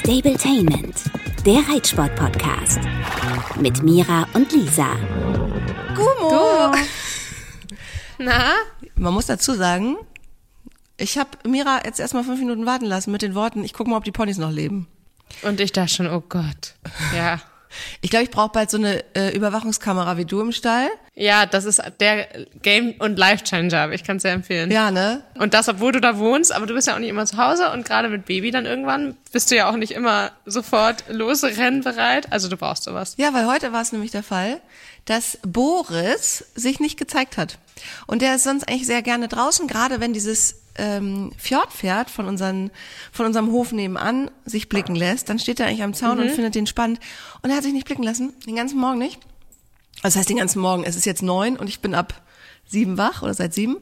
Stabletainment, der Reitsport-Podcast. Mit Mira und Lisa. Gummo. Na? Man muss dazu sagen, ich habe Mira jetzt erstmal fünf Minuten warten lassen mit den Worten, ich gucke mal, ob die Ponys noch leben. Und ich dachte schon, oh Gott. Ja. Ich glaube, ich brauche bald so eine äh, Überwachungskamera wie du im Stall. Ja, das ist der Game- und Life-Changer. Ich kann es sehr empfehlen. Ja, ne? Und das, obwohl du da wohnst, aber du bist ja auch nicht immer zu Hause und gerade mit Baby dann irgendwann bist du ja auch nicht immer sofort losrennbereit. Also du brauchst sowas. Ja, weil heute war es nämlich der Fall, dass Boris sich nicht gezeigt hat. Und der ist sonst eigentlich sehr gerne draußen, gerade wenn dieses ähm, Fjordpferd von, unseren, von unserem Hof nebenan sich blicken lässt, dann steht er eigentlich am Zaun und findet den spannend. Und er hat sich nicht blicken lassen, den ganzen Morgen nicht. Also das heißt den ganzen Morgen, es ist jetzt neun und ich bin ab sieben wach oder seit sieben.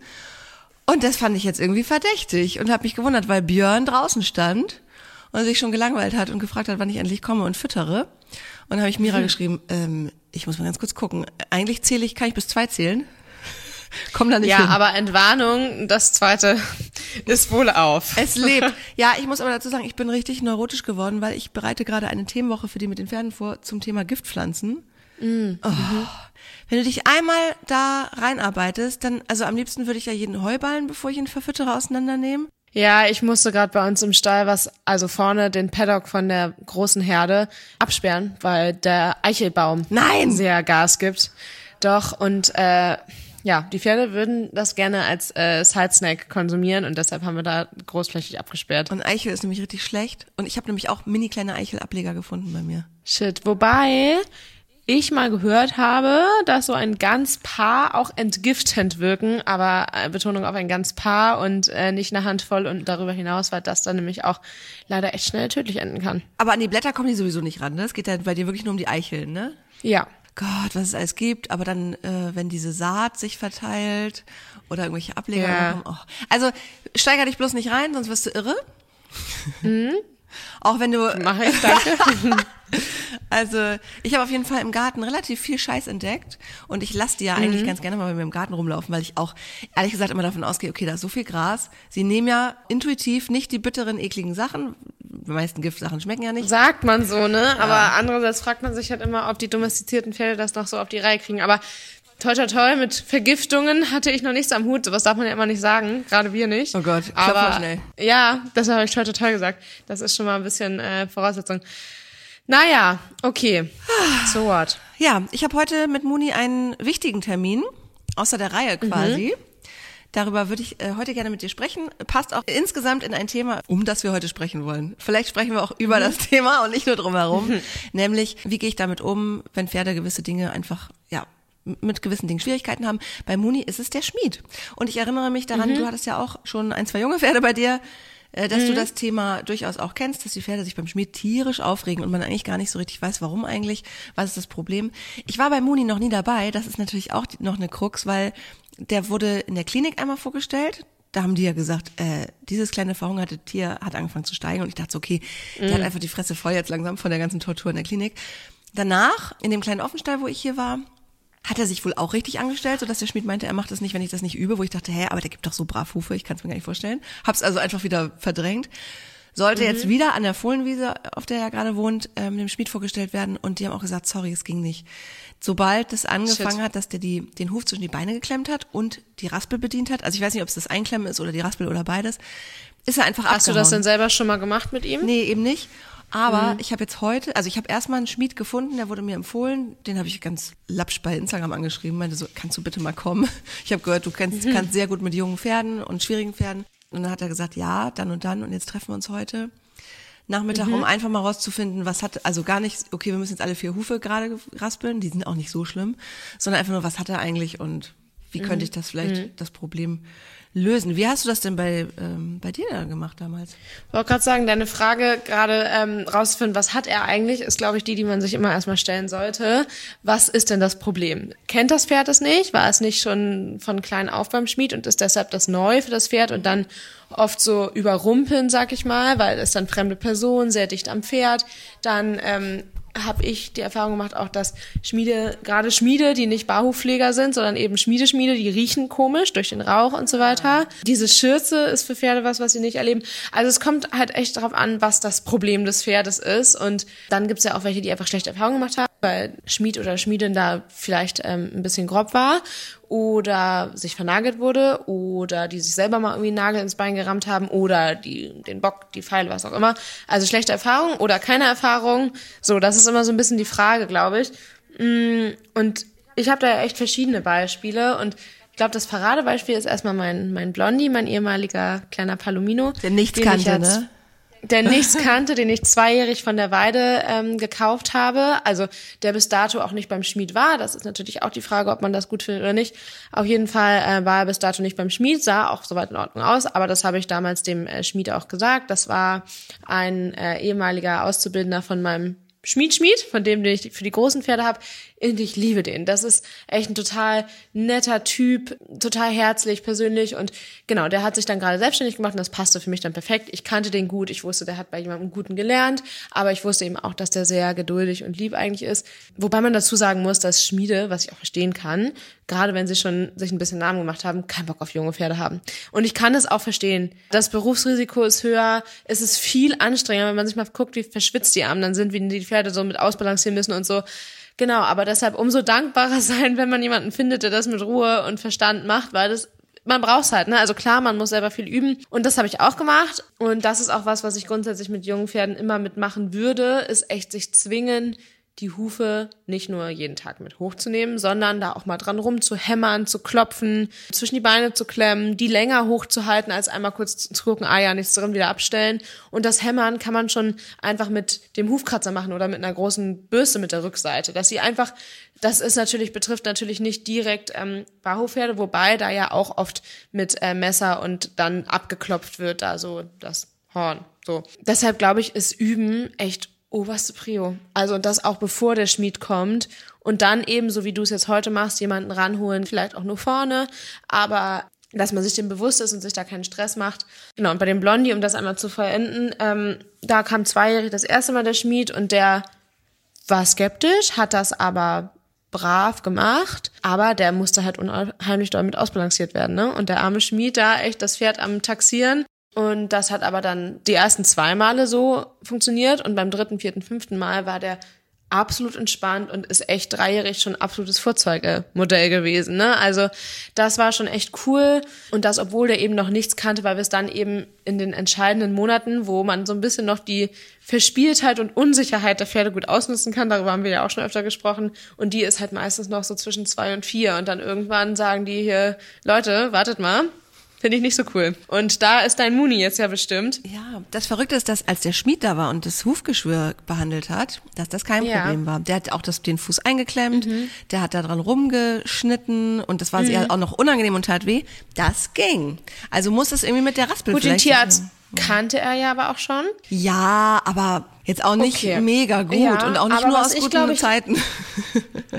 Und das fand ich jetzt irgendwie verdächtig und habe mich gewundert, weil Björn draußen stand und sich schon gelangweilt hat und gefragt hat, wann ich endlich komme und füttere. Und habe ich Mira geschrieben, ähm, ich muss mal ganz kurz gucken. Eigentlich zähle ich, kann ich bis zwei zählen? Komm da nicht Ja, hin. aber Entwarnung, das zweite ist wohl auf. Es lebt. Ja, ich muss aber dazu sagen, ich bin richtig neurotisch geworden, weil ich bereite gerade eine Themenwoche für die mit den Pferden vor zum Thema Giftpflanzen. Oh. Wenn du dich einmal da reinarbeitest, dann, also am liebsten würde ich ja jeden Heuballen, bevor ich ihn verfüttere, auseinandernehmen. Ja, ich musste gerade bei uns im Stall was, also vorne den Paddock von der großen Herde absperren, weil der Eichelbaum Nein! sehr Gas gibt. Doch, und äh, ja, die Pferde würden das gerne als äh, Side-Snack konsumieren und deshalb haben wir da großflächig abgesperrt. Und Eichel ist nämlich richtig schlecht. Und ich habe nämlich auch mini kleine Eichelableger gefunden bei mir. Shit. Wobei ich mal gehört habe, dass so ein ganz Paar auch entgiftend wirken, aber äh, Betonung auf ein ganz Paar und äh, nicht eine Handvoll und darüber hinaus, weil das dann nämlich auch leider echt schnell tödlich enden kann. Aber an die Blätter kommen die sowieso nicht ran, ne? Es geht ja bei dir wirklich nur um die Eicheln, ne? Ja. Gott, was es alles gibt, aber dann, äh, wenn diese Saat sich verteilt oder irgendwelche Ableger Ja. machen, oh. Also steiger dich bloß nicht rein, sonst wirst du irre. Auch wenn du, Mache ich, danke. also ich habe auf jeden Fall im Garten relativ viel Scheiß entdeckt und ich lasse die ja eigentlich ganz gerne mal bei mir im Garten rumlaufen, weil ich auch ehrlich gesagt immer davon ausgehe, okay, da ist so viel Gras. Sie nehmen ja intuitiv nicht die bitteren, ekligen Sachen. Die meisten Giftsachen schmecken ja nicht. Sagt man so, ne? Aber andererseits fragt man sich halt immer, ob die domestizierten Pferde das noch so auf die Reihe kriegen. Aber toi toi toi, mit Vergiftungen hatte ich noch nichts am Hut. Sowas darf man ja immer nicht sagen, gerade wir nicht. Oh Gott, mal Aber schnell. ja, deshalb habe ich toi toi toi gesagt. Das ist schon mal ein bisschen äh, Voraussetzung. Naja, okay. So what? Ja, ich habe heute mit Muni einen wichtigen Termin, außer der Reihe quasi. Darüber würde ich äh, heute gerne mit dir sprechen. Passt auch insgesamt in ein Thema, um das wir heute sprechen wollen. Vielleicht sprechen wir auch über das Thema und nicht nur drumherum. Nämlich, wie gehe ich damit um, wenn Pferde gewisse Dinge einfach, ja, mit gewissen Dingen Schwierigkeiten haben. Bei Muni ist es der Schmied. Und ich erinnere mich daran, du hattest ja auch schon ein, zwei junge Pferde bei dir, äh, dass du das Thema durchaus auch kennst, dass die Pferde sich beim Schmied tierisch aufregen und man eigentlich gar nicht so richtig weiß, warum eigentlich, was ist das Problem. Ich war bei Muni noch nie dabei, das ist natürlich auch die- noch eine Krux, weil der wurde in der Klinik einmal vorgestellt. Da haben die ja gesagt, äh, dieses kleine verhungerte Tier hat angefangen zu steigen und ich dachte so, okay, der hat einfach die Fresse voll jetzt langsam von der ganzen Tortur in der Klinik. Danach, in dem kleinen Offenstall, wo ich hier war, hat er sich wohl auch richtig angestellt, sodass der Schmied meinte, er macht das nicht, wenn ich das nicht übe, wo ich dachte, hä, aber der gibt doch so brav Hufe, ich kann es mir gar nicht vorstellen. Hab's also einfach wieder verdrängt. Sollte jetzt wieder an der Fohlenwiese, auf der er gerade wohnt, ähm, dem Schmied vorgestellt werden und die haben auch gesagt, sorry, es ging nicht. Sobald es angefangen Shit. hat, dass der die, den Huf zwischen die Beine geklemmt hat und die Raspel bedient hat, also ich weiß nicht, ob es das Einklemmen ist oder die Raspel oder beides, ist er einfach Hast du das denn selber schon mal gemacht mit ihm? Nee, eben nicht. Aber ich habe jetzt heute, also ich habe erstmal einen Schmied gefunden, der wurde mir empfohlen, den habe ich ganz lapsch bei Instagram angeschrieben, meinte so, kannst du bitte mal kommen? Ich habe gehört, du kennst, kannst sehr gut mit jungen Pferden und schwierigen Pferden. Und dann hat er gesagt, ja, dann und dann und jetzt treffen wir uns heute. Nachmittag, um einfach mal rauszufinden, was hat, also gar nicht, okay, wir müssen jetzt alle vier Hufe gerade raspeln, die sind auch nicht so schlimm, sondern einfach nur, was hat er eigentlich und wie könnte ich das vielleicht, das Problem lösen. Wie hast du das denn bei, ähm, bei dir da gemacht damals? Ich wollte gerade sagen, deine Frage gerade ähm, rauszufinden, was hat er eigentlich, ist, glaube ich, die, die man sich immer erstmal stellen sollte. Was ist denn das Problem? Kennt das Pferd es nicht? War es nicht schon von klein auf beim Schmied und ist deshalb das neu für das Pferd und dann oft so überrumpeln, sag ich mal, weil es dann fremde Person, sehr dicht am Pferd, dann ähm, habe ich die Erfahrung gemacht, auch dass Schmiede, gerade Schmiede, die nicht Barhufpfleger sind, sondern eben Schmiedeschmiede, die riechen komisch durch den Rauch und so weiter. Diese Schürze ist für Pferde was, was sie nicht erleben. Also es kommt halt echt darauf an, was das Problem des Pferdes ist. Und dann gibt's ja auch welche, die einfach schlechte Erfahrungen gemacht haben, weil Schmied oder Schmiedin da vielleicht ähm, ein bisschen grob war oder sich vernagelt wurde oder die sich selber mal irgendwie einen Nagel ins Bein gerammt haben oder die, den Bock, die Pfeile, was auch immer. Also schlechte Erfahrung oder keine Erfahrung. So, das ist immer so ein bisschen die Frage, glaube ich. Mm, und ich habe da ja echt verschiedene Beispiele und ich glaube, das Paradebeispiel ist erstmal mein, mein Blondie, mein ehemaliger kleiner Palomino. Der nichts kannte, ne? Der nichts kannte, den ich zweijährig von der Weide ähm, gekauft habe. Also der bis dato auch nicht beim Schmied war. Das ist natürlich auch die Frage, ob man das gut findet oder nicht. Auf jeden Fall äh, war er bis dato nicht beim Schmied, sah auch soweit in Ordnung aus. Aber das habe ich damals dem äh, Schmied auch gesagt. Das war ein äh, ehemaliger Auszubildender von meinem Schmied Schmied, von dem den ich für die großen Pferde habe, und ich liebe den. Das ist echt ein total netter Typ, total herzlich, persönlich und genau, der hat sich dann gerade selbstständig gemacht und das passte für mich dann perfekt. Ich kannte den gut, ich wusste, der hat bei jemandem Guten gelernt, aber ich wusste eben auch, dass der sehr geduldig und lieb eigentlich ist. Wobei man dazu sagen muss, dass Schmiede, was ich auch verstehen kann, gerade wenn sie schon sich ein bisschen Namen gemacht haben, keinen Bock auf junge Pferde haben. Und ich kann es auch verstehen. Das Berufsrisiko ist höher, es ist viel anstrengender, wenn man sich mal guckt, wie verschwitzt die Arme dann sind, wie die Pferde so mit ausbalancieren müssen und so Genau, aber deshalb umso dankbarer sein, wenn man jemanden findet, der das mit Ruhe und Verstand macht, weil das man braucht's halt, ne? Also klar, man muss selber viel üben und das habe ich auch gemacht und das ist auch was, was ich grundsätzlich mit jungen Pferden immer mitmachen würde, ist echt sich zwingen, die Hufe nicht nur jeden Tag mit hochzunehmen, sondern da auch mal dran rumzuhämmern, zu klopfen, zwischen die Beine zu klemmen, die länger hochzuhalten, als einmal kurz zu gucken, ah ja, nichts drin, wieder abstellen. Und das Hämmern kann man schon einfach mit dem Hufkratzer machen oder mit einer großen Bürste mit der Rückseite, dass sie einfach, das ist natürlich, betrifft natürlich nicht direkt ähm, Barhofpferde, wobei da ja auch oft mit äh, Messer und dann abgeklopft wird, da so das Horn. So. Deshalb glaube ich, ist Üben echt oberste Prio. Also das auch bevor der Schmied kommt und dann eben, so wie du es jetzt heute machst, jemanden ranholen, vielleicht auch nur vorne, aber dass man sich dem bewusst ist und sich da keinen Stress macht. Genau, und bei dem Blondie, um das einmal zu vollenden, ähm, da kam zweijährig das erste Mal der Schmied und der war skeptisch, hat das aber brav gemacht, aber der musste halt unheimlich damit ausbalanciert werden, ne? Und der arme Schmied da echt das Pferd am Taxieren und das hat aber dann die ersten zwei Male so funktioniert und beim dritten, vierten, fünften Mal war der absolut entspannt und ist echt dreijährig schon absolutes Vorzeigemodell gewesen. Ne? Also das war schon echt cool und das, obwohl der eben noch nichts kannte, weil wir es dann eben in den entscheidenden Monaten, wo man so ein bisschen noch die Verspieltheit und Unsicherheit der Pferde gut ausnutzen kann, darüber haben wir ja auch schon öfter gesprochen und die ist halt meistens noch so zwischen zwei und vier und dann irgendwann sagen die hier, Leute, wartet mal, Finde ich nicht so cool. Und da ist dein Muni jetzt ja bestimmt. Ja, das Verrückte ist, dass als der Schmied da war und das Hufgeschwür behandelt hat, dass das kein ja. Problem war. Der hat auch das, den Fuß eingeklemmt, mhm. der hat da dran rumgeschnitten und das war mhm. auch noch unangenehm und tat weh. Das ging. Also muss es irgendwie mit der Raspel Gut, den Tierarzt kannte er ja aber auch schon. Ja, aber jetzt auch nicht okay. mega gut ja, und auch nicht nur aus guten ich, Zeiten.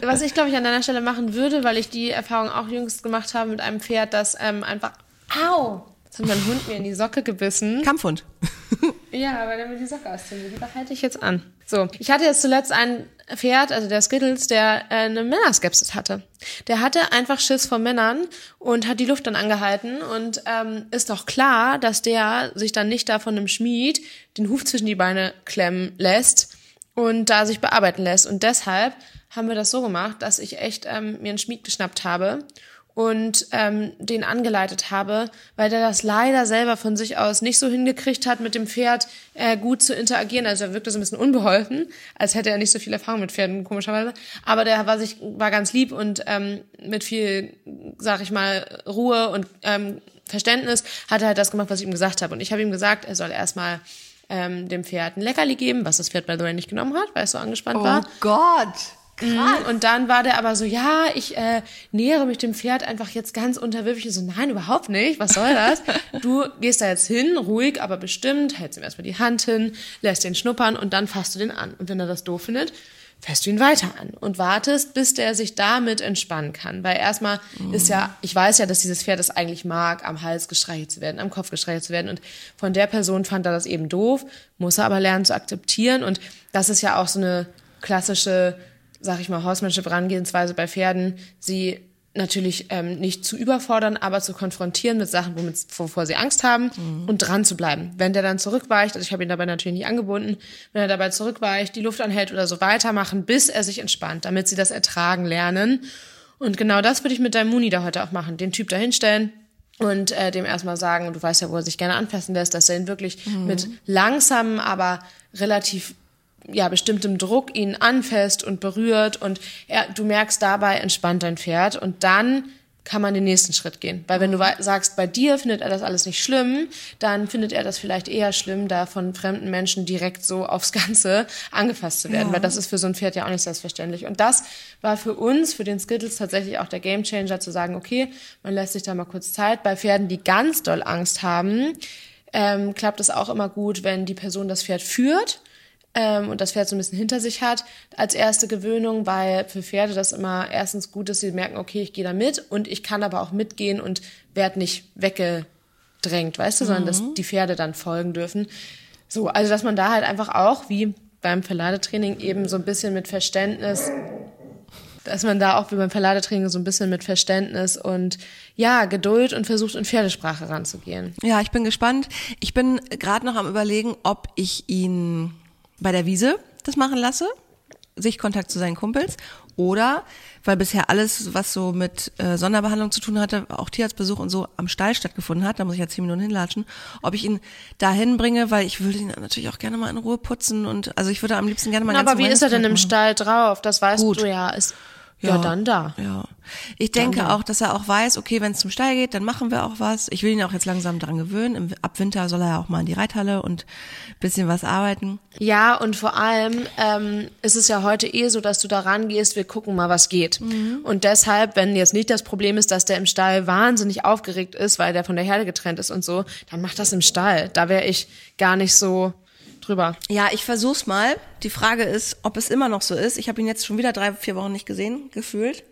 was ich, glaube ich, an deiner Stelle machen würde, weil ich die Erfahrung auch jüngst gemacht habe mit einem Pferd, das ähm, einfach Au! Jetzt hat mein Hund mir in die Socke gebissen. Kampfhund. ja, weil er mir die Socke auszieht. Die behalte ich jetzt an. So, ich hatte jetzt zuletzt ein Pferd, also der Skittles, der äh, eine Männerskepsis hatte. Der hatte einfach Schiss vor Männern und hat die Luft dann angehalten und ähm, ist doch klar, dass der sich dann nicht da von einem Schmied den Huf zwischen die Beine klemmen lässt und da sich bearbeiten lässt. Und deshalb haben wir das so gemacht, dass ich echt ähm, mir einen Schmied geschnappt habe und ähm, den angeleitet habe, weil der das leider selber von sich aus nicht so hingekriegt hat, mit dem Pferd äh, gut zu interagieren. Also er wirkte so ein bisschen unbeholfen, als hätte er nicht so viel Erfahrung mit Pferden, komischerweise. Aber der war sich war ganz lieb und ähm, mit viel, sag ich mal, Ruhe und ähm, Verständnis hat er halt das gemacht, was ich ihm gesagt habe. Und ich habe ihm gesagt, er soll erstmal ähm, dem Pferd ein Leckerli geben, was das Pferd by the way nicht genommen hat, weil es so angespannt oh war. Oh Gott! Krass. Und dann war der aber so, ja, ich äh, nähere mich dem Pferd einfach jetzt ganz unterwürfig. Ich so, nein, überhaupt nicht. Was soll das? du gehst da jetzt hin, ruhig, aber bestimmt, hältst ihm erstmal die Hand hin, lässt den schnuppern und dann fasst du den an. Und wenn er das doof findet, fährst du ihn weiter an und wartest, bis der sich damit entspannen kann. Weil erstmal mhm. ist ja, ich weiß ja, dass dieses Pferd es eigentlich mag, am Hals gestreichelt zu werden, am Kopf gestreichelt zu werden. Und von der Person fand er das eben doof, muss er aber lernen zu akzeptieren. Und das ist ja auch so eine klassische, sag ich mal, Horsemanship Herangehensweise bei Pferden, sie natürlich ähm, nicht zu überfordern, aber zu konfrontieren mit Sachen, womit, wovor sie Angst haben mhm. und dran zu bleiben. Wenn der dann zurückweicht, also ich habe ihn dabei natürlich nicht angebunden, wenn er dabei zurückweicht, die Luft anhält oder so weitermachen, bis er sich entspannt, damit sie das ertragen lernen. Und genau das würde ich mit deinem Muni da heute auch machen. Den Typ da hinstellen, und äh, dem erstmal sagen, du weißt ja, wo er sich gerne anfassen lässt, dass er ihn wirklich mhm. mit langsamem, aber relativ ja, bestimmtem Druck ihn anfasst und berührt und er, du merkst dabei entspannt dein Pferd und dann kann man den nächsten Schritt gehen. Weil wenn du sagst, bei dir findet er das alles nicht schlimm, dann findet er das vielleicht eher schlimm, da von fremden Menschen direkt so aufs Ganze angefasst zu werden. Ja. Weil das ist für so ein Pferd ja auch nicht selbstverständlich. Und das war für uns, für den Skittles tatsächlich auch der Gamechanger zu sagen, okay, man lässt sich da mal kurz Zeit. Bei Pferden, die ganz doll Angst haben, ähm, klappt es auch immer gut, wenn die Person das Pferd führt ähm, und das Pferd so ein bisschen hinter sich hat als erste Gewöhnung, weil für Pferde das immer erstens gut ist, sie merken, okay, ich gehe da mit und ich kann aber auch mitgehen und werde nicht weggedrängt, weißt du, mhm. sondern dass mhm. die Pferde dann folgen dürfen. So, also dass man da halt einfach auch, wie beim Verladetraining, eben so ein bisschen mit Verständnis dass man da auch wie beim Verladetraining so ein bisschen mit Verständnis und ja, Geduld und versucht in Pferdesprache ranzugehen. Ja, ich bin gespannt. Ich bin gerade noch am überlegen, ob ich ihn bei der Wiese das machen lasse, Sichtkontakt zu seinen Kumpels oder weil bisher alles, was so mit äh, Sonderbehandlung zu tun hatte, auch Tierarztbesuch und so am Stall stattgefunden hat, da muss ich ja zehn Minuten hinlatschen, ob ich ihn dahin bringe, weil ich würde ihn natürlich auch gerne mal in Ruhe putzen und also ich würde am liebsten gerne mal Na, Aber wie ist er denn im Stall drauf? Das weißt Gut. du ja. Ist ja, ja, dann da. Ja. Ich denke dann auch, dass er auch weiß, okay, wenn es zum Stall geht, dann machen wir auch was. Ich will ihn auch jetzt langsam dran gewöhnen. Im, ab Winter soll er ja auch mal in die Reithalle und bisschen was arbeiten. Ja, und vor allem ähm, ist es ja heute eh so, dass du da rangehst, wir gucken mal, was geht. Mhm. Und deshalb, wenn jetzt nicht das Problem ist, dass der im Stall wahnsinnig aufgeregt ist, weil der von der Herde getrennt ist und so, dann mach das im Stall. Da wäre ich gar nicht so drüber. Ja, ich versuch's mal. Die Frage ist, ob es immer noch so ist. Ich habe ihn jetzt schon wieder drei, vier Wochen nicht gesehen, gefühlt.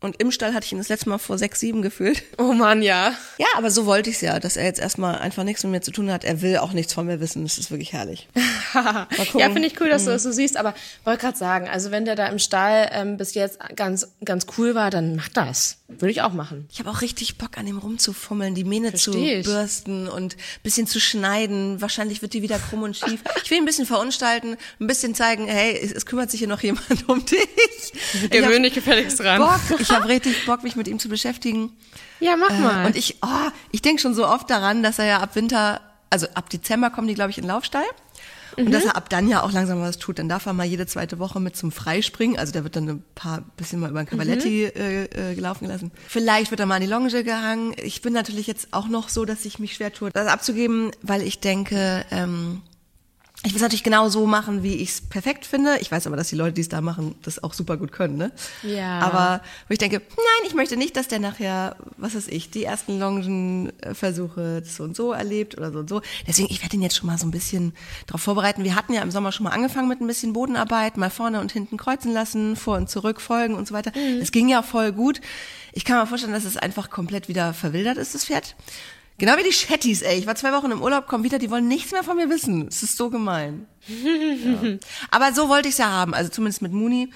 Und im Stall hatte ich ihn das letzte Mal vor sechs, sieben gefühlt. Oh Mann, ja. Ja, aber so wollte ich's ja, dass er jetzt erstmal einfach nichts mit mir zu tun hat. Er will auch nichts von mir wissen. Das ist wirklich herrlich. ja, finde ich cool, dass du das so siehst. Aber wollte gerade sagen, also wenn der da im Stall ähm, bis jetzt ganz, ganz cool war, dann mach das. Würde ich auch machen. Ich habe auch richtig Bock, an ihm rumzufummeln, die Mähne Versteh zu ich. bürsten und bisschen zu schneiden. Wahrscheinlich wird die wieder krumm und schief. Ich will ihn ein bisschen verunstalten, ein bisschen zeigen, hey, es, es kümmert sich hier noch jemand um dich. Gewöhn dich gefälligst dran. Bock. Ich habe richtig Bock, mich mit ihm zu beschäftigen. Ja, mach äh, mal. Und ich, oh, ich denke schon so oft daran, dass er ja ab Winter, also ab Dezember kommen die, glaube ich, in den Laufstall. Und mhm. dass er ab dann ja auch langsam was tut. Dann darf er mal jede zweite Woche mit zum Freispringen. Also der wird dann ein paar bisschen mal über den Cavaletti mhm. äh, äh, gelaufen gelassen. Vielleicht wird er mal an die Longe gehangen. Ich bin natürlich jetzt auch noch so, dass ich mich schwer tue, das abzugeben, weil ich denke, ähm, ich will es natürlich genau so machen, wie ich es perfekt finde. Ich weiß aber, dass die Leute, die es da machen, das auch super gut können. Ne? Ja. Aber wo ich denke, nein, ich möchte nicht, dass der nachher, was weiß ich, die ersten Longenversuche so und so erlebt oder so und so. Deswegen, ich werde ihn jetzt schon mal so ein bisschen darauf vorbereiten. Wir hatten ja im Sommer schon mal angefangen mit ein bisschen Bodenarbeit, mal vorne und hinten kreuzen lassen, vor und zurück folgen und so weiter. Mhm. Das ging ja voll gut. Ich kann mir vorstellen, dass es einfach komplett wieder verwildert ist, das Pferd. Genau wie die Chatties, ey. Ich war zwei Wochen im Urlaub, komm wieder, die wollen nichts mehr von mir wissen. Es ist so gemein. ja. Aber so wollte ich es ja haben. Also zumindest mit Muni.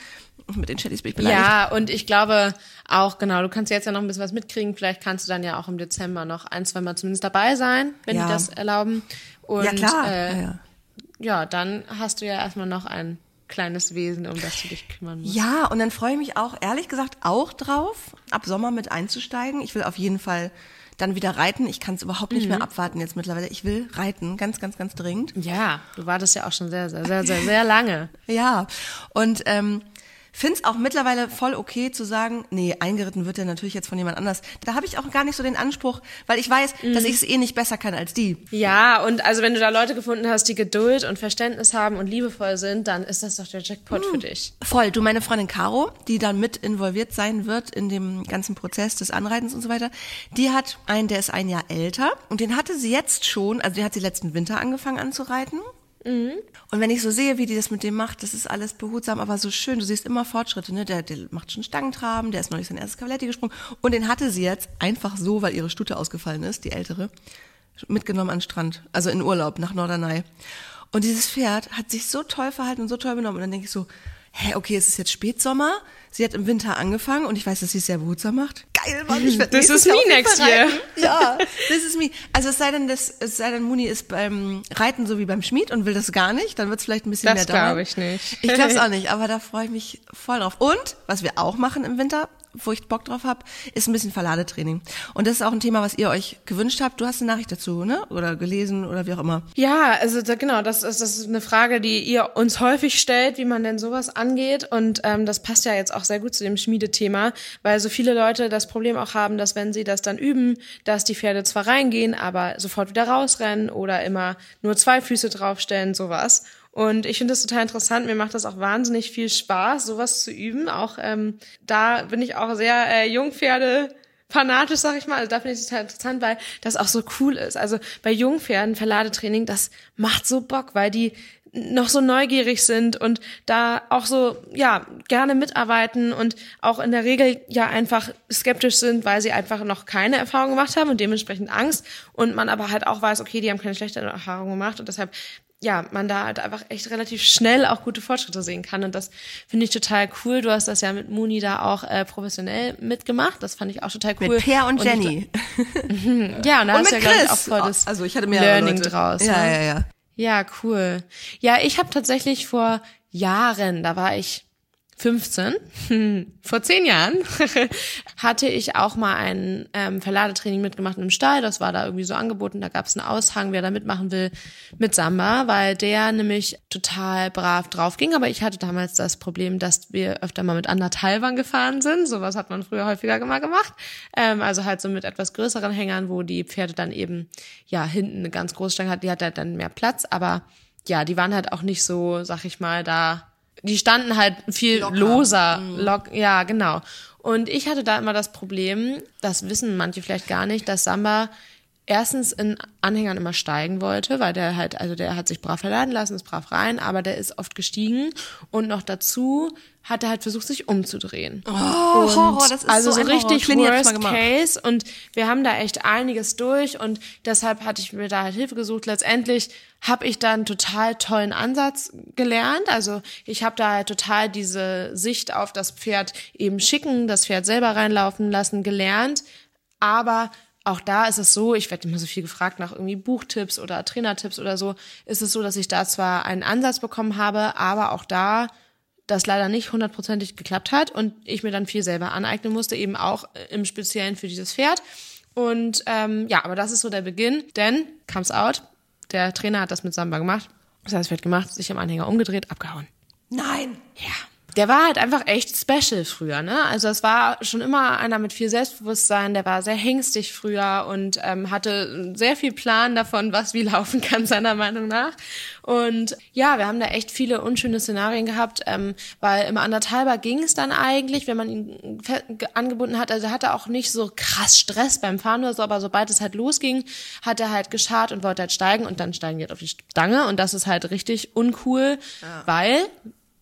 Mit den Chatties bin ich beleidigt. Ja, und ich glaube auch, genau, du kannst jetzt ja noch ein bisschen was mitkriegen. Vielleicht kannst du dann ja auch im Dezember noch ein, zwei Mal zumindest dabei sein, wenn ja. die das erlauben. Und, ja, klar. Äh, ja, ja, dann hast du ja erstmal noch ein kleines Wesen, um das du dich kümmern musst. Ja, und dann freue ich mich auch, ehrlich gesagt, auch drauf, ab Sommer mit einzusteigen. Ich will auf jeden Fall dann wieder reiten. Ich kann es überhaupt nicht mhm. mehr abwarten jetzt mittlerweile. Ich will reiten, ganz, ganz, ganz dringend. Ja, du wartest ja auch schon sehr, sehr, sehr, sehr, sehr lange. ja, und ähm, finde es auch mittlerweile voll okay zu sagen, nee, eingeritten wird er natürlich jetzt von jemand anders. Da habe ich auch gar nicht so den Anspruch, weil ich weiß, mhm. dass ich es eh nicht besser kann als die. Ja, und also wenn du da Leute gefunden hast, die Geduld und Verständnis haben und liebevoll sind, dann ist das doch der Jackpot mhm. für dich. Voll. Du, meine Freundin Caro, die dann mit involviert sein wird in dem ganzen Prozess des Anreitens und so weiter, die hat einen, der ist ein Jahr älter und den hatte sie jetzt schon, also den hat sie letzten Winter angefangen anzureiten Mhm. Und wenn ich so sehe, wie die das mit dem macht, das ist alles behutsam, aber so schön. Du siehst immer Fortschritte, ne? Der, der macht schon Stangentraben, der ist neulich sein erstes Cavaletti gesprungen. Und den hatte sie jetzt einfach so, weil ihre Stute ausgefallen ist, die ältere, mitgenommen an den Strand. Also in Urlaub nach Norderney. Und dieses Pferd hat sich so toll verhalten und so toll benommen. Und dann denke ich so, hä, okay, es ist jetzt Spätsommer. Sie hat im Winter angefangen und ich weiß, dass sie es sehr behutsam macht. Geil, Mann, ich werde This is me next year. Ja, this is me. Also es sei denn, das, es sei denn, Muni ist beim Reiten so wie beim Schmied und will das gar nicht, dann wird es vielleicht ein bisschen Das mehr dauern. glaube ich nicht. Ich glaube es auch nicht, aber da freue ich mich voll drauf. Und was wir auch machen im Winter, wo ich Bock drauf habe, ist ein bisschen Verladetraining. Und das ist auch ein Thema, was ihr euch gewünscht habt. Du hast eine Nachricht dazu, ne? Oder gelesen oder wie auch immer. Ja, also da, genau, das ist, das ist eine Frage, die ihr uns häufig stellt, wie man denn sowas angeht. Und ähm, das passt ja jetzt auch sehr gut zu dem Schmiedethema, weil so viele Leute das Problem auch haben, dass wenn sie das dann üben, dass die Pferde zwar reingehen, aber sofort wieder rausrennen oder immer nur zwei Füße draufstellen, sowas. Und ich finde das total interessant. Mir macht das auch wahnsinnig viel Spaß, sowas zu üben. Auch ähm, da bin ich auch sehr äh, Jungpferde fanatisch, sag ich mal. Also da finde ich es total interessant, weil das auch so cool ist. Also bei Jungpferden, Verladetraining, das macht so Bock, weil die noch so neugierig sind und da auch so, ja, gerne mitarbeiten und auch in der Regel ja einfach skeptisch sind, weil sie einfach noch keine Erfahrung gemacht haben und dementsprechend Angst und man aber halt auch weiß, okay, die haben keine schlechte Erfahrung gemacht und deshalb ja, man da halt einfach echt relativ schnell auch gute Fortschritte sehen kann. Und das finde ich total cool. Du hast das ja mit Muni da auch äh, professionell mitgemacht. Das fand ich auch total cool. Mit Per und, ich- Jenny. ja, und da und hast du ja, glaube ich, Chris. auch voll das also ich hatte mehrere Learning Leute. draus. Ja, ne? ja, ja. Ja, cool. Ja, ich habe tatsächlich vor Jahren, da war ich 15, vor zehn Jahren, hatte ich auch mal ein ähm, Verladetraining mitgemacht im Stall. Das war da irgendwie so angeboten. Da gab es einen Aushang, wer da mitmachen will, mit Samba, weil der nämlich total brav drauf ging. Aber ich hatte damals das Problem, dass wir öfter mal mit anderthalbern gefahren sind. Sowas hat man früher häufiger mal gemacht. Ähm, also halt so mit etwas größeren Hängern, wo die Pferde dann eben ja hinten eine ganz große Stange hat. Die hat halt dann mehr Platz. Aber ja, die waren halt auch nicht so, sag ich mal, da die standen halt viel Locker. loser. Lock, ja, genau. Und ich hatte da immer das Problem, das wissen manche vielleicht gar nicht, dass Samba erstens in Anhängern immer steigen wollte, weil der halt, also der hat sich brav verladen lassen, ist brav rein, aber der ist oft gestiegen und noch dazu hat er halt versucht, sich umzudrehen. Oh, Horror, das ist also so, so, ein Horror. richtig hat's worst case und wir haben da echt einiges durch und deshalb hatte ich mir da halt Hilfe gesucht. Letztendlich habe ich da einen total tollen Ansatz gelernt. Also ich habe da halt total diese Sicht auf das Pferd eben schicken, das Pferd selber reinlaufen lassen gelernt. Aber auch da ist es so, ich werde immer so viel gefragt nach irgendwie Buchtipps oder Trainertipps oder so, ist es so, dass ich da zwar einen Ansatz bekommen habe, aber auch da das leider nicht hundertprozentig geklappt hat und ich mir dann viel selber aneignen musste, eben auch äh, im Speziellen für dieses Pferd. Und ähm, ja, aber das ist so der Beginn, denn comes out, der Trainer hat das mit Samba gemacht, das heißt, Pferd gemacht, sich am Anhänger umgedreht, abgehauen. Nein. Ja. Der war halt einfach echt special früher, ne? Also es war schon immer einer mit viel Selbstbewusstsein, der war sehr hängstig früher und ähm, hatte sehr viel Plan davon, was wie laufen kann, seiner Meinung nach. Und ja, wir haben da echt viele unschöne Szenarien gehabt, ähm, weil im Anderthalber ging es dann eigentlich, wenn man ihn angebunden hat, also er hatte auch nicht so krass Stress beim Fahren oder so, aber sobald es halt losging, hat er halt geschart und wollte halt steigen und dann steigen die halt auf die Stange und das ist halt richtig uncool, weil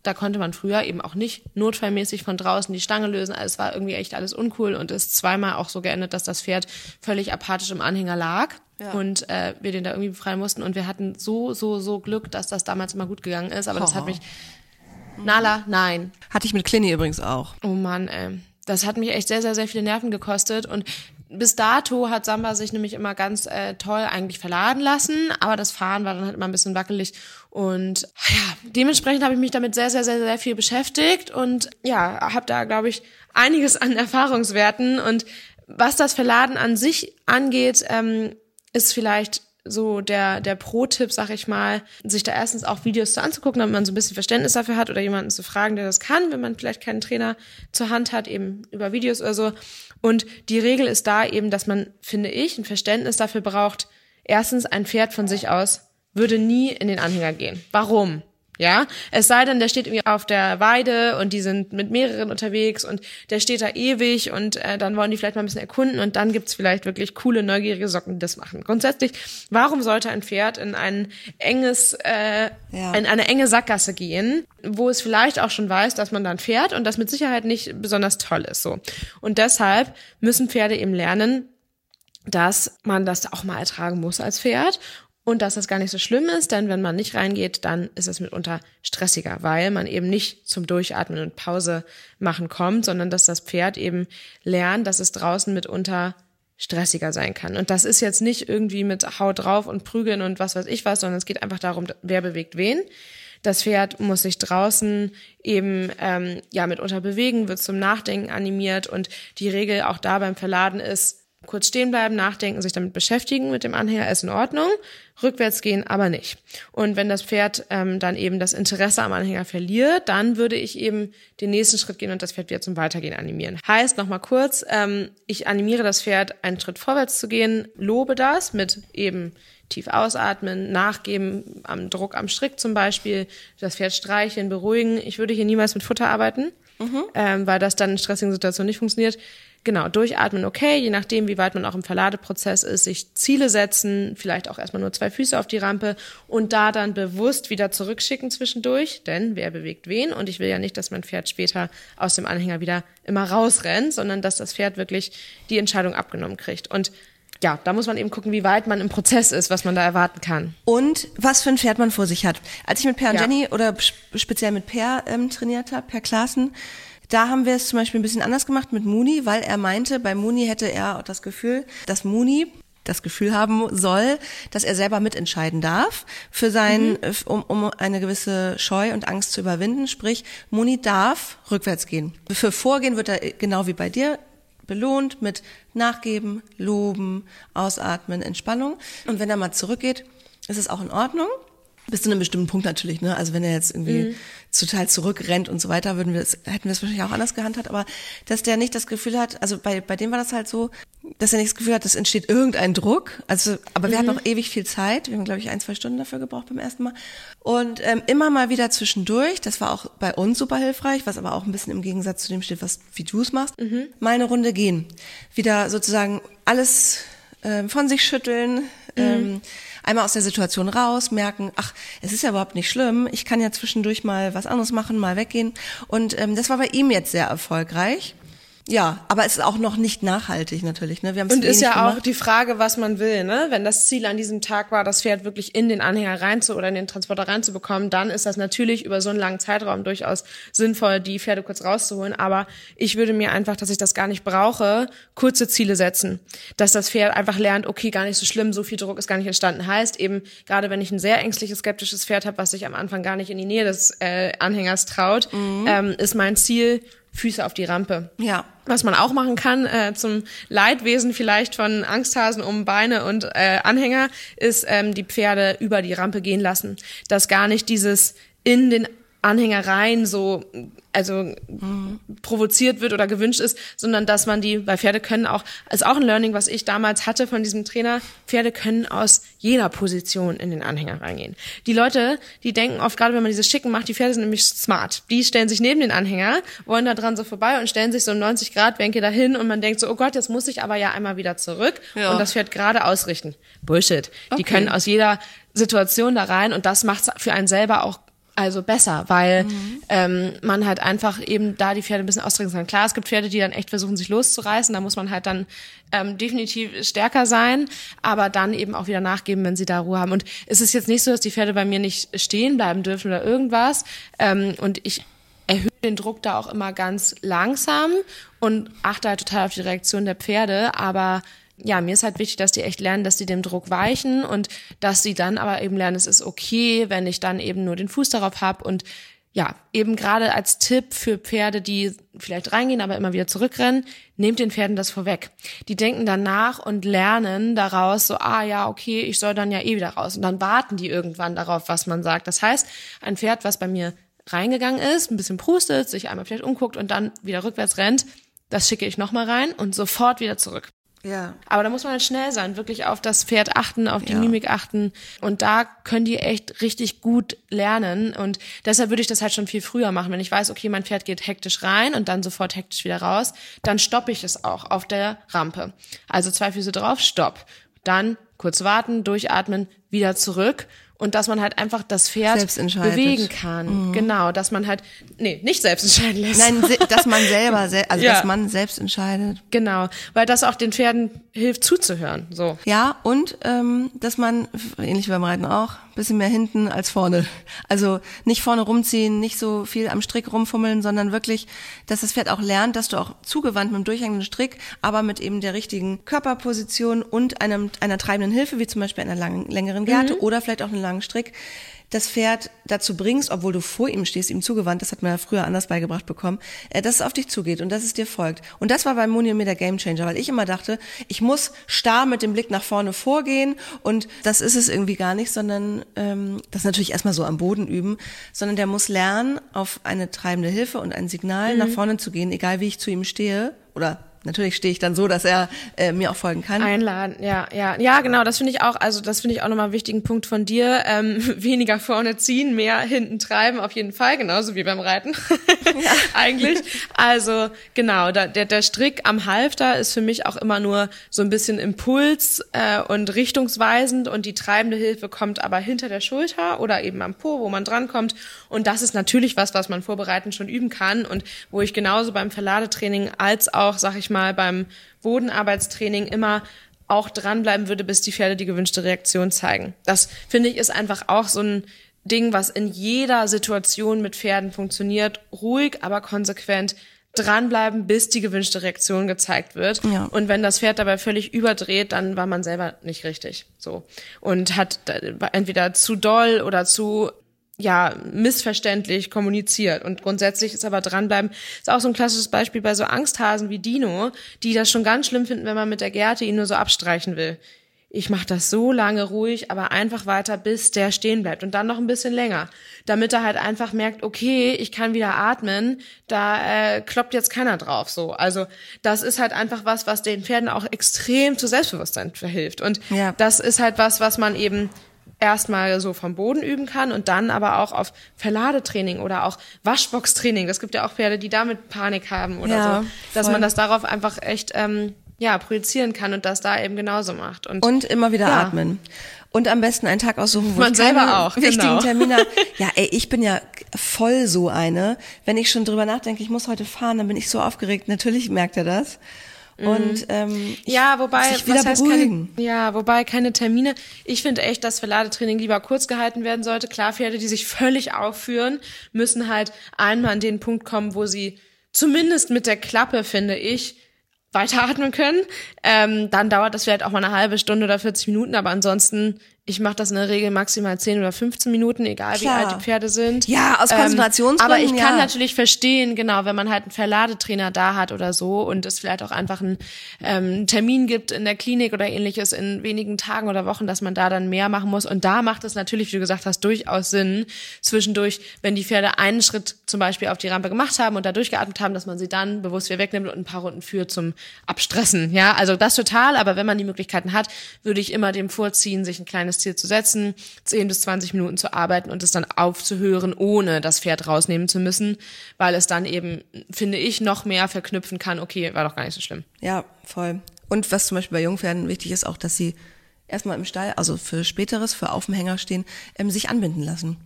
da konnte man früher eben auch nicht notfallmäßig von draußen die Stange lösen. Also es war irgendwie echt alles uncool und ist zweimal auch so geendet, dass das Pferd völlig apathisch im Anhänger lag Ja. und äh, wir den da irgendwie befreien mussten. Und wir hatten so, so, so Glück, dass das damals immer gut gegangen ist. Aber das hat Oh. mich. Nala, nein. Hatte ich mit Clini übrigens auch. Oh Mann, ey. Das hat mich echt sehr, sehr, sehr viele Nerven gekostet. Und bis dato hat Samba sich nämlich immer ganz äh, toll eigentlich verladen lassen, aber das Fahren war dann halt immer ein bisschen wackelig. Und ja, dementsprechend habe ich mich damit sehr, sehr, sehr, sehr viel beschäftigt und ja, habe da, glaube ich, einiges an Erfahrungswerten. Und was das Verladen an sich angeht, ähm, ist vielleicht so der, der Pro-Tipp, sag ich mal, sich da erstens auch Videos zu anzugucken, damit man so ein bisschen Verständnis dafür hat oder jemanden zu fragen, der das kann, wenn man vielleicht keinen Trainer zur Hand hat, eben über Videos oder so. Und die Regel ist da eben, dass man, finde ich, ein Verständnis dafür braucht, erstens ein Pferd von sich aus würde nie in den Anhänger gehen. Warum? Ja, es sei denn, der steht irgendwie auf der Weide und die sind mit mehreren unterwegs und der steht da ewig und äh, dann wollen die vielleicht mal ein bisschen erkunden und dann gibt's vielleicht wirklich coole, neugierige Socken, die das machen. Grundsätzlich, warum sollte ein Pferd in ein enges, äh, Ja. in eine enge Sackgasse gehen, wo es vielleicht auch schon weiß, dass man dann fährt und das mit Sicherheit nicht besonders toll ist, so. Und deshalb müssen Pferde eben lernen, dass man das auch mal ertragen muss als Pferd und dass das gar nicht so schlimm ist, denn wenn man nicht reingeht, dann ist es mitunter stressiger, weil man eben nicht zum Durchatmen und Pause machen kommt, sondern dass das Pferd eben lernt, dass es draußen mitunter stressiger sein kann. Und das ist jetzt nicht irgendwie mit Haut drauf und Prügeln und was weiß ich was, sondern es geht einfach darum, wer bewegt wen. Das Pferd muss sich draußen eben ähm, ja mitunter bewegen, wird zum Nachdenken animiert und die Regel auch da beim Verladen ist, kurz stehen bleiben, nachdenken, sich damit beschäftigen mit dem Anhänger ist in Ordnung, rückwärts gehen aber nicht. Und wenn das Pferd ähm, dann eben das Interesse am Anhänger verliert, dann würde ich eben den nächsten Schritt gehen und das Pferd wieder zum Weitergehen animieren. Heißt nochmal kurz, ähm, ich animiere das Pferd, einen Schritt vorwärts zu gehen, lobe das mit eben tief ausatmen, nachgeben am Druck am Strick zum Beispiel, das Pferd streicheln, beruhigen. Ich würde hier niemals mit Futter arbeiten, mhm. ähm, weil das dann in stressigen Situationen nicht funktioniert. Genau, durchatmen okay, je nachdem, wie weit man auch im Verladeprozess ist, sich Ziele setzen, vielleicht auch erstmal nur zwei Füße auf die Rampe und da dann bewusst wieder zurückschicken zwischendurch, denn wer bewegt wen und ich will ja nicht, dass mein Pferd später aus dem Anhänger wieder immer rausrennt, sondern dass das Pferd wirklich die Entscheidung abgenommen kriegt und ja, da muss man eben gucken, wie weit man im Prozess ist, was man da erwarten kann. Und was für ein Pferd man vor sich hat. Als ich mit Per und ja. Jenny oder speziell mit Per ähm, trainiert habe, Per Klassen, da haben wir es zum Beispiel ein bisschen anders gemacht mit Mooney, weil er meinte, bei Mooney hätte er das Gefühl, dass Mooney das Gefühl haben soll, dass er selber mitentscheiden darf für sein, mhm. um, um eine gewisse Scheu und Angst zu überwinden. Sprich, Muni darf rückwärts gehen. Für Vorgehen wird er genau wie bei dir belohnt mit Nachgeben, Loben, Ausatmen, Entspannung. Und wenn er mal zurückgeht, ist es auch in Ordnung. Bis zu einem bestimmten Punkt natürlich, ne? Also wenn er jetzt irgendwie mhm. total zurückrennt und so weiter, würden wir es, hätten wir es wahrscheinlich auch anders gehandhabt, aber dass der nicht das Gefühl hat, also bei, bei dem war das halt so, dass er nicht das Gefühl hat, es entsteht irgendein Druck. Also, aber wir mhm. hatten noch ewig viel Zeit. Wir haben, glaube ich, ein, zwei Stunden dafür gebraucht beim ersten Mal. Und ähm, immer mal wieder zwischendurch, das war auch bei uns super hilfreich, was aber auch ein bisschen im Gegensatz zu dem steht, was wie du es machst, mhm. mal eine Runde gehen. Wieder sozusagen alles ähm, von sich schütteln. Mhm. Ähm, einmal aus der Situation raus, merken, ach, es ist ja überhaupt nicht schlimm, ich kann ja zwischendurch mal was anderes machen, mal weggehen. Und ähm, das war bei ihm jetzt sehr erfolgreich. Ja, aber es ist auch noch nicht nachhaltig natürlich. Ne? Wir und ist ja gemacht. auch die Frage, was man will. Ne? Wenn das Ziel an diesem Tag war, das Pferd wirklich in den Anhänger rein zu oder in den Transporter reinzubekommen, dann ist das natürlich über so einen langen Zeitraum durchaus sinnvoll, die Pferde kurz rauszuholen. Aber ich würde mir einfach, dass ich das gar nicht brauche, kurze Ziele setzen. Dass das Pferd einfach lernt, okay, gar nicht so schlimm, so viel Druck ist gar nicht entstanden. Heißt eben, gerade wenn ich ein sehr ängstliches, skeptisches Pferd habe, was sich am Anfang gar nicht in die Nähe des äh, Anhängers traut, mhm. ähm, ist mein Ziel, Füße auf die Rampe. Ja. Was man auch machen kann, äh, zum Leidwesen vielleicht von Angsthasen um Beine und äh, Anhänger, ist ähm, die Pferde über die Rampe gehen lassen. Dass gar nicht dieses in den Anhängereien so also mhm. provoziert wird oder gewünscht ist, sondern dass man die, weil Pferde können auch, ist auch ein Learning, was ich damals hatte von diesem Trainer, Pferde können aus jeder Position in den Anhänger reingehen. Die Leute, die denken oft, gerade wenn man diese Schicken macht, die Pferde sind nämlich smart. Die stellen sich neben den Anhänger, wollen da dran so vorbei und stellen sich so 90 Grad Wenke dahin und man denkt so, oh Gott, jetzt muss ich aber ja einmal wieder zurück ja. und das Pferd gerade ausrichten. Bullshit. Okay. Die können aus jeder Situation da rein und das macht für einen selber auch also besser, weil mhm. ähm, man halt einfach eben da die Pferde ein bisschen ausdrücken kann. Klar, es gibt Pferde, die dann echt versuchen, sich loszureißen. Da muss man halt dann ähm, definitiv stärker sein, aber dann eben auch wieder nachgeben, wenn sie da Ruhe haben. Und es ist jetzt nicht so, dass die Pferde bei mir nicht stehen bleiben dürfen oder irgendwas. Ähm, und ich erhöhe den Druck da auch immer ganz langsam und achte halt total auf die Reaktion der Pferde, aber ja, mir ist halt wichtig, dass die echt lernen, dass die dem Druck weichen und dass sie dann aber eben lernen, es ist okay, wenn ich dann eben nur den Fuß darauf habe und ja, eben gerade als Tipp für Pferde, die vielleicht reingehen, aber immer wieder zurückrennen, nehmt den Pferden das vorweg. Die denken danach und lernen daraus so, ah ja, okay, ich soll dann ja eh wieder raus. Und dann warten die irgendwann darauf, was man sagt. Das heißt, ein Pferd, was bei mir reingegangen ist, ein bisschen prustet, sich einmal vielleicht umguckt und dann wieder rückwärts rennt, das schicke ich nochmal rein und sofort wieder zurück. Ja. Aber da muss man halt schnell sein, wirklich auf das Pferd achten, auf die ja. Mimik achten. Und da können die echt richtig gut lernen. Und deshalb würde ich das halt schon viel früher machen. Wenn ich weiß, okay, mein Pferd geht hektisch rein und dann sofort hektisch wieder raus, dann stoppe ich es auch auf der Rampe. Also zwei Füße drauf, stopp. Dann kurz warten, durchatmen, wieder zurück und dass man halt einfach das Pferd bewegen kann. Genau, dass man halt, nee, nicht selbst entscheiden lässt. Nein, dass man selber, sel also Ja. dass man selbst entscheidet. Genau, weil das auch den Pferden hilft zuzuhören. So. Ja, und ähm, dass man, ähnlich wie beim Reiten auch, bisschen mehr hinten als vorne. Also nicht vorne rumziehen, nicht so viel am Strick rumfummeln, sondern wirklich, dass das Pferd auch lernt, dass du auch zugewandt mit dem durchhängenden Strick, aber mit eben der richtigen Körperposition und einem, einer treibenden Hilfe, wie zum Beispiel einer langen, längeren Gerte oder vielleicht auch einen langen Strick, das Pferd dazu bringst, obwohl du vor ihm stehst, ihm zugewandt, das hat man ja früher anders beigebracht bekommen, äh, dass es auf dich zugeht und dass es dir folgt. Und das war bei und mir der Gamechanger, weil ich immer dachte, ich muss starr mit dem Blick nach vorne vorgehen und das ist es irgendwie gar nicht, sondern ähm, das natürlich erstmal so am Boden üben, sondern der muss lernen, auf eine treibende Hilfe und ein Signal nach vorne zu gehen, egal wie ich zu ihm stehe oder Natürlich stehe ich dann so, dass er äh, mir auch folgen kann. Einladen, ja, ja, ja, genau. Das finde ich auch. Also das finde ich auch nochmal einen wichtigen Punkt von dir. Ähm, weniger vorne ziehen, mehr hinten treiben, auf jeden Fall, genauso wie beim Reiten eigentlich. Also genau, da, der der Strick am Halfter ist für mich auch immer nur so ein bisschen Impuls äh, und richtungsweisend und die treibende Hilfe kommt aber hinter der Schulter oder eben am Po, wo man drankommt. Und das ist natürlich was, was man vorbereitend schon üben kann und wo ich genauso beim Verladetraining als auch, sag ich mal, beim Bodenarbeitstraining immer auch dranbleiben würde, bis die Pferde die gewünschte Reaktion zeigen. Das finde ich ist einfach auch so ein Ding, was in jeder Situation mit Pferden funktioniert. Ruhig, aber konsequent dranbleiben, bis die gewünschte Reaktion gezeigt wird. Ja. Und wenn das Pferd dabei völlig überdreht, dann war man selber nicht richtig. So. Und hat äh, entweder zu doll oder zu ja, missverständlich kommuniziert. Und grundsätzlich ist aber dranbleiben, ist auch so ein klassisches Beispiel bei so Angsthasen wie Dino, die das schon ganz schlimm finden, wenn man mit der Gerte ihn nur so abstreichen will. Ich mache das so lange ruhig, aber einfach weiter, bis der stehen bleibt und dann noch ein bisschen länger, damit er halt einfach merkt, okay, ich kann wieder atmen, da äh, kloppt jetzt keiner drauf. So, also das ist halt einfach was, was den Pferden auch extrem zu Selbstbewusstsein verhilft und Ja. das ist halt was, was man eben erstmal so vom Boden üben kann und dann aber auch auf Verladetraining oder auch Waschboxtraining. Das gibt ja auch Pferde, die damit Panik haben oder Ja, so, dass voll. man das darauf einfach echt ähm, ja projizieren kann und das da eben genauso macht. Und, Und immer wieder Ja. atmen. Und am besten einen Tag aussuchen, wo Man ich selber auch, wichtigen genau. Termine habe. Ja, ey, ich bin ja voll so eine. Wenn ich schon drüber nachdenke, ich muss heute fahren, dann bin ich so aufgeregt. Natürlich merkt er das. Und ähm, Mhm. ja, wobei sich wieder beruhigen. keine, ja, wobei keine Termine. Ich finde echt, dass Verladetraining lieber kurz gehalten werden sollte. Klar, Pferde, die sich völlig aufführen, müssen halt einmal an den Punkt kommen, wo sie zumindest mit der Klappe, finde ich, weiteratmen können. Ähm, dann dauert das vielleicht auch mal eine halbe Stunde oder 40 Minuten, aber ansonsten, ich mache das in der Regel maximal 10 oder 15 Minuten, egal Klar. wie alt die Pferde sind. Ja, aus Ähm, Konzentrationsgründen, Aber ich kann ja. natürlich verstehen, genau, wenn man halt einen Verladetrainer da hat oder so und es vielleicht auch einfach einen ähm, Termin gibt in der Klinik oder ähnliches in wenigen Tagen oder Wochen, dass man da dann mehr machen muss. Und da macht es natürlich, wie du gesagt hast, durchaus Sinn, zwischendurch, wenn die Pferde einen Schritt zum Beispiel auf die Rampe gemacht haben und da durchgeatmet haben, dass man sie dann bewusst wieder wegnimmt und ein paar Runden führt zum Abstressen. Ja, also das total, aber wenn man die Möglichkeiten hat, würde ich immer dem vorziehen, sich ein kleines Ziel zu setzen, 10 bis 20 Minuten zu arbeiten und es dann aufzuhören, ohne das Pferd rausnehmen zu müssen, weil es dann eben, finde ich, noch mehr verknüpfen kann, okay, war doch gar nicht so schlimm. Ja, voll. Und was zum Beispiel bei Jungpferden wichtig ist, auch, dass sie erstmal im Stall, also für späteres, für auf dem Hänger stehen, ähm, sich anbinden lassen.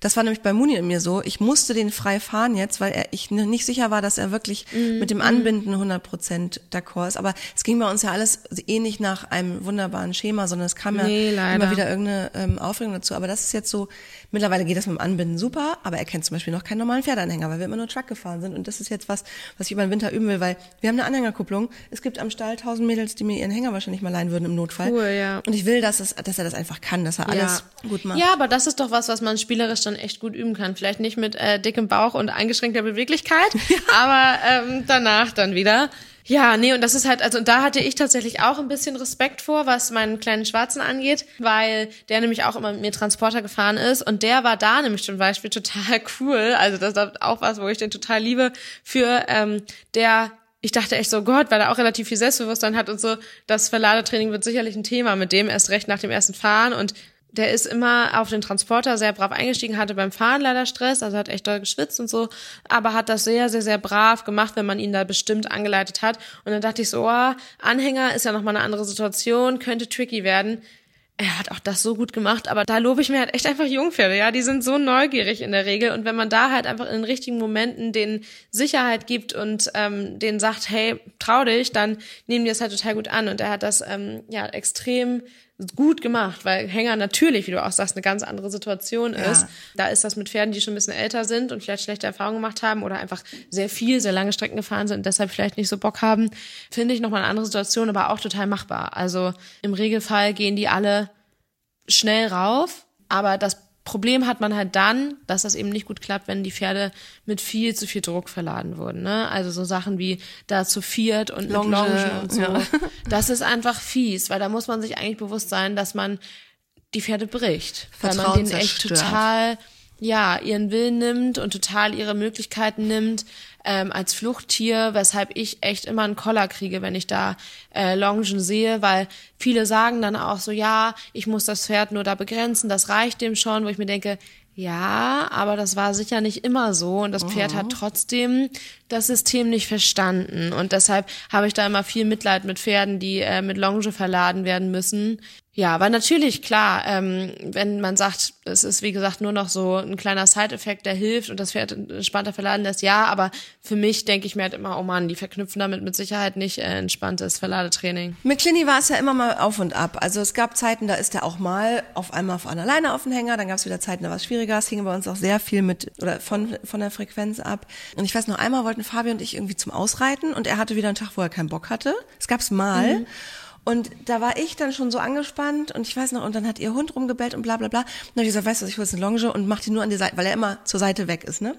Das war nämlich bei Muni und mir so. Ich musste den frei fahren jetzt, weil er, ich nicht sicher war, dass er wirklich Mhm. mit dem Anbinden 100% d'accord ist. Aber es ging bei uns ja alles eh nicht nach einem wunderbaren Schema, sondern es kam Nee, ja leider. immer wieder irgendeine ähm, Aufregung dazu. Aber das ist jetzt so, mittlerweile geht das mit dem Anbinden super, aber er kennt zum Beispiel noch keinen normalen Pferdeanhänger, weil wir immer nur Truck gefahren sind. Und das ist jetzt was, was ich über den Winter üben will, weil wir haben eine Anhängerkupplung. Es gibt am Stall tausend Mädels, die mir ihren Hänger wahrscheinlich mal leihen würden im Notfall. Cool, ja. Und ich will, dass, es, dass er das einfach kann, dass er alles gut macht. Ja, aber das ist doch was, was man spielerisch dann echt gut üben kann. Vielleicht nicht mit äh, dickem Bauch und eingeschränkter Beweglichkeit, aber ähm, danach dann wieder. Ja, nee, und das ist halt, also da hatte ich tatsächlich auch ein bisschen Respekt vor, was meinen kleinen Schwarzen angeht, weil der nämlich auch immer mit mir Transporter gefahren ist und der war da nämlich zum Beispiel total cool. Also das ist auch was, wo ich den total liebe, für ähm, der ich dachte echt so, Gott, weil er auch relativ viel Selbstbewusstsein hat und so, das Verladetraining wird sicherlich ein Thema mit dem, erst recht nach dem ersten Fahren und der ist immer auf den Transporter sehr brav eingestiegen, hatte beim Fahren leider Stress, also hat echt doll geschwitzt und so, aber hat das sehr, sehr, sehr brav gemacht, wenn man ihn da bestimmt angeleitet hat. Und dann dachte ich so, oh, Anhänger ist ja nochmal eine andere Situation, könnte tricky werden. er hat auch das so gut gemacht, aber da lobe ich mir halt echt einfach Jungpferde, ja, die sind so neugierig in der Regel und wenn man da halt einfach in den richtigen Momenten den Sicherheit gibt und ähm, denen sagt, hey, trau dich, dann nehmen die das halt total gut an und er hat das ähm, ja extrem gut gemacht, weil Hänger natürlich, wie du auch sagst, eine ganz andere Situation Ja. ist. Da ist das mit Pferden, die schon ein bisschen älter sind und vielleicht schlechte Erfahrungen gemacht haben oder einfach sehr viel, sehr lange Strecken gefahren sind und deshalb vielleicht nicht so Bock haben, finde ich nochmal eine andere Situation, aber auch total machbar. Also im Regelfall gehen die alle schnell rauf, aber das Problem hat man halt dann, dass das eben nicht gut klappt, wenn die Pferde mit viel zu viel Druck verladen wurden. Ne? Also so Sachen wie da zu viert und Longe, Longe und so. ja. Das ist einfach fies, weil da muss man sich eigentlich bewusst sein, dass man die Pferde bricht. Weil man Vertrauen denen echt zerstört. total, ja, ihren Willen nimmt und total ihre Möglichkeiten nimmt ähm, als Fluchttier, weshalb ich echt immer einen Koller kriege, wenn ich da äh, Longen sehe, weil viele sagen dann auch so, ja, ich muss das Pferd nur da begrenzen, das reicht dem schon, wo ich mir denke, ja, aber das war sicher nicht immer so und das Pferd hat trotzdem das System nicht verstanden und deshalb habe ich da immer viel Mitleid mit Pferden, die äh, mit Longe verladen werden müssen. Ja, aber natürlich, klar, ähm, wenn man sagt, es ist wie gesagt nur noch so ein kleiner Side-Effekt, der hilft und das Pferd entspannter verladen lässt, ja, aber für mich denke ich mir halt immer, oh Mann, die verknüpfen damit mit Sicherheit nicht äh, entspanntes Verladetraining. Mit Clini war es ja immer mal auf und ab. Also es gab Zeiten, da ist er auch mal auf einmal auf einer Leine auf dem Hänger, dann gab es wieder Zeiten, da war es schwieriger. Es hing bei uns auch sehr viel mit oder von, von der Frequenz ab. Und ich weiß noch einmal wollten Fabi und ich irgendwie zum Ausreiten und er hatte wieder einen Tag, wo er keinen Bock hatte. Es gab's mal. Und da war ich dann schon so angespannt und ich weiß noch, und dann hat ihr Hund rumgebellt und bla bla bla. Und dann hab ich gesagt, weißt du was, ich hole jetzt eine Longe und mach die nur an die Seite, weil er immer zur Seite weg ist, ne?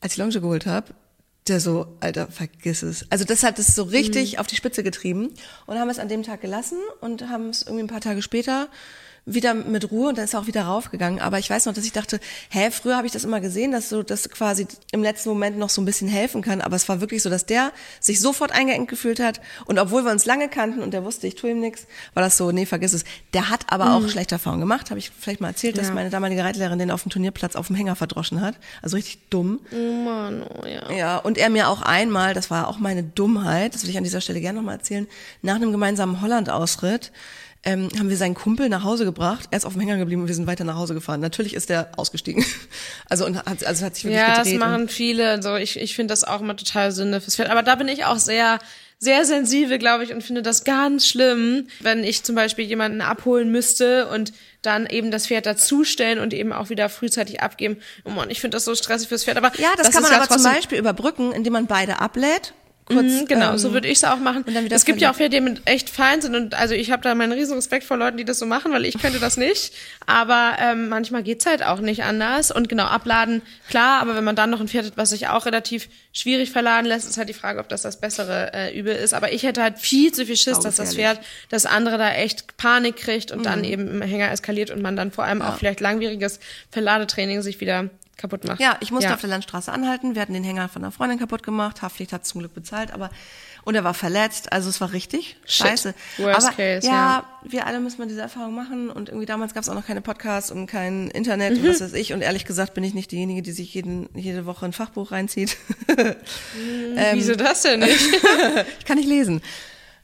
Als ich die Longe geholt habe, der so, Alter, vergiss es. Also das hat es so richtig auf die Spitze getrieben und haben es an dem Tag gelassen und haben es irgendwie ein paar Tage später wieder mit Ruhe und dann ist er auch wieder raufgegangen. Aber ich weiß noch, dass ich dachte, hä, früher habe ich das immer gesehen, dass so das quasi im letzten Moment noch so ein bisschen helfen kann. Aber es war wirklich so, dass der sich sofort eingeengt gefühlt hat. Und obwohl wir uns lange kannten und der wusste, ich tue ihm nichts, war das so, nee, vergiss es. Der hat aber auch schlechte Erfahrungen gemacht. Habe ich vielleicht mal erzählt, dass Ja. meine damalige Reitlehrerin den auf dem Turnierplatz auf dem Hänger verdroschen hat. Also richtig dumm. Oh Mann, oh ja. Ja, und er mir auch einmal, das war auch meine Dummheit, das will ich an dieser Stelle gerne nochmal erzählen, nach einem gemeinsamen Holland-Ausritt ähm, haben wir seinen Kumpel nach Hause gebracht. Er ist auf dem Hänger geblieben und wir sind weiter nach Hause gefahren. Natürlich ist er ausgestiegen. Also, und hat, also hat sich wirklich Ja, das gedreht. machen viele. So, ich, ich finde das auch immer total Sünde fürs Pferd. Aber da bin ich auch sehr, sehr sensibel, glaube ich, und finde das ganz schlimm, wenn ich zum Beispiel jemanden abholen müsste und dann eben das Pferd dazustellen und eben auch wieder frühzeitig abgeben. Oh Mann, ich finde das so stressig fürs Pferd. Aber ja, das, kann ist man aber zum Beispiel überbrücken, indem man beide ablädt. Kurz, Mhm, genau, ähm, so würde ich es auch machen. und dann wieder es gibt ja auch. Pferde, die mit echt fein sind und also ich habe da meinen riesen Respekt vor Leuten, die das so machen, weil ich könnte das nicht. Aber ähm, manchmal geht's halt auch nicht anders. Und genau, abladen, klar, aber wenn man dann noch ein Pferd hat, was sich auch relativ schwierig verladen lässt, ist halt die Frage, ob das das bessere äh, Übel ist. Aber ich hätte halt viel zu viel Schiss, dass das. Pferd, das andere da echt Panik kriegt und Mhm. dann eben im Hänger eskaliert und man dann vor allem auch vielleicht langwieriges Verladetraining sich wieder kaputt macht. Ja, ich musste auf der Landstraße anhalten. Wir hatten den Hänger von einer Freundin kaputt gemacht. Haftpflicht hat zum Glück bezahlt, aber und er war verletzt. Also es war richtig Shit. scheiße. Worst aber case, ja, ja. wir alle müssen mal diese Erfahrung machen. Und irgendwie damals gab es auch noch keine Podcasts und kein Internet Mhm. und was weiß ich. Und ehrlich gesagt bin ich nicht diejenige, die sich jeden, jede Woche ein Fachbuch reinzieht. Ähm, Wieso das denn nicht? ich kann nicht lesen.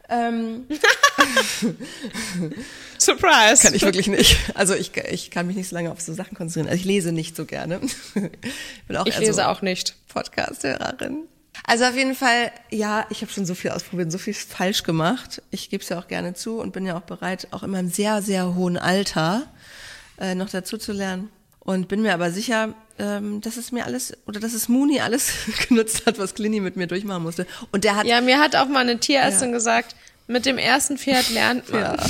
Ähm, Surprise. kann ich wirklich nicht. Also ich, ich kann mich nicht so lange auf so Sachen konzentrieren. Also ich lese nicht so gerne. Ich, bin auch ich lese so, auch nicht. Podcast-Hörerin. Also auf jeden Fall, ja, ich habe schon so viel ausprobiert, so viel falsch gemacht. Ich gebe es ja auch gerne zu und bin ja auch bereit, auch in meinem sehr, sehr hohen Alter äh, noch dazu zu lernen. Und bin mir aber sicher, ähm, dass es mir alles, oder dass es Muni alles genutzt hat, was Clini mit mir durchmachen musste. Und der hat, Ja, mir hat auch mal eine Tierärztin Ja. gesagt, mit dem ersten Pferd lernt man. Ja.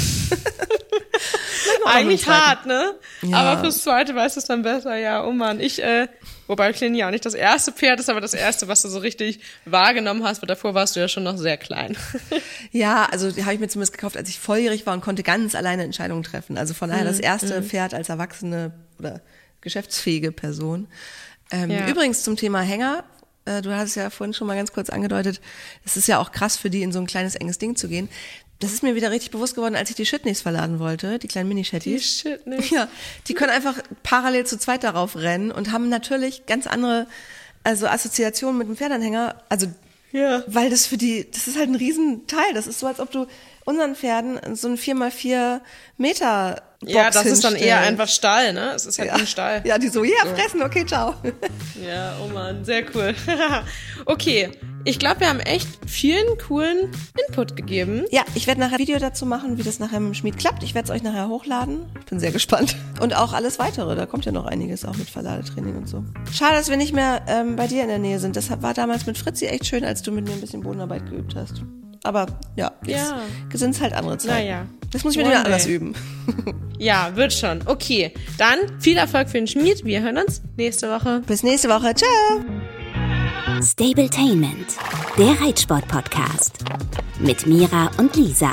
Eigentlich hart, ne? Ja. Aber fürs zweite weiß es dann besser. Ja, oh Mann, ich, äh, wobei Clini ja auch nicht das erste Pferd ist, aber das erste, was du so richtig wahrgenommen hast, weil davor warst du ja schon noch sehr klein. Ja, also die habe ich mir zumindest gekauft, als ich volljährig war und konnte ganz alleine Entscheidungen treffen. Also von daher das erste Pferd als erwachsene oder geschäftsfähige Person. Ähm, Ja. Übrigens zum Thema Hänger. Äh, du hast es ja vorhin schon mal ganz kurz angedeutet. Es ist ja auch krass für die, in so ein kleines enges Ding zu gehen. Das ist mir wieder richtig bewusst geworden, als ich die Shitneys verladen wollte, die kleinen Mini-Shetties. Die Shitneys. Ja, die können einfach parallel zu zweit darauf rennen und haben natürlich ganz andere, also Assoziationen mit dem Pferdanhänger. Also Ja. Weil das für die, das ist halt ein Riesenteil. Das ist so, als ob du unseren Pferden so ein 4x4 Meter Box Ja, das ist dann eher hinstellen. einfach Stall, ne? Es ist halt ja. ein Stall. Ja, die so, ja, fressen, okay, ciao. Ja, oh Mann, sehr cool. okay, ich glaube, wir haben echt vielen coolen Input gegeben. Ja, ich werde nachher ein Video dazu machen, wie das nachher mit dem Schmied klappt. Ich werde es euch nachher hochladen. Ich bin sehr gespannt. Und auch alles weitere. Da kommt ja noch einiges auch mit Verladetraining und so. Schade, dass wir nicht mehr ähm, bei dir in der Nähe sind. Das war damals mit Fritzi echt schön, als du mit mir ein bisschen Bodenarbeit geübt hast. Aber ja, jetzt Ja. sind es halt andere Zeiten. Naja. Das muss ich mir wieder anders üben. Ja, wird schon. Okay, dann viel Erfolg für den Schmied. Wir hören uns nächste Woche. Bis nächste Woche. Ciao. Stabletainment, der Reitsport-Podcast. Mit Mira und Lisa.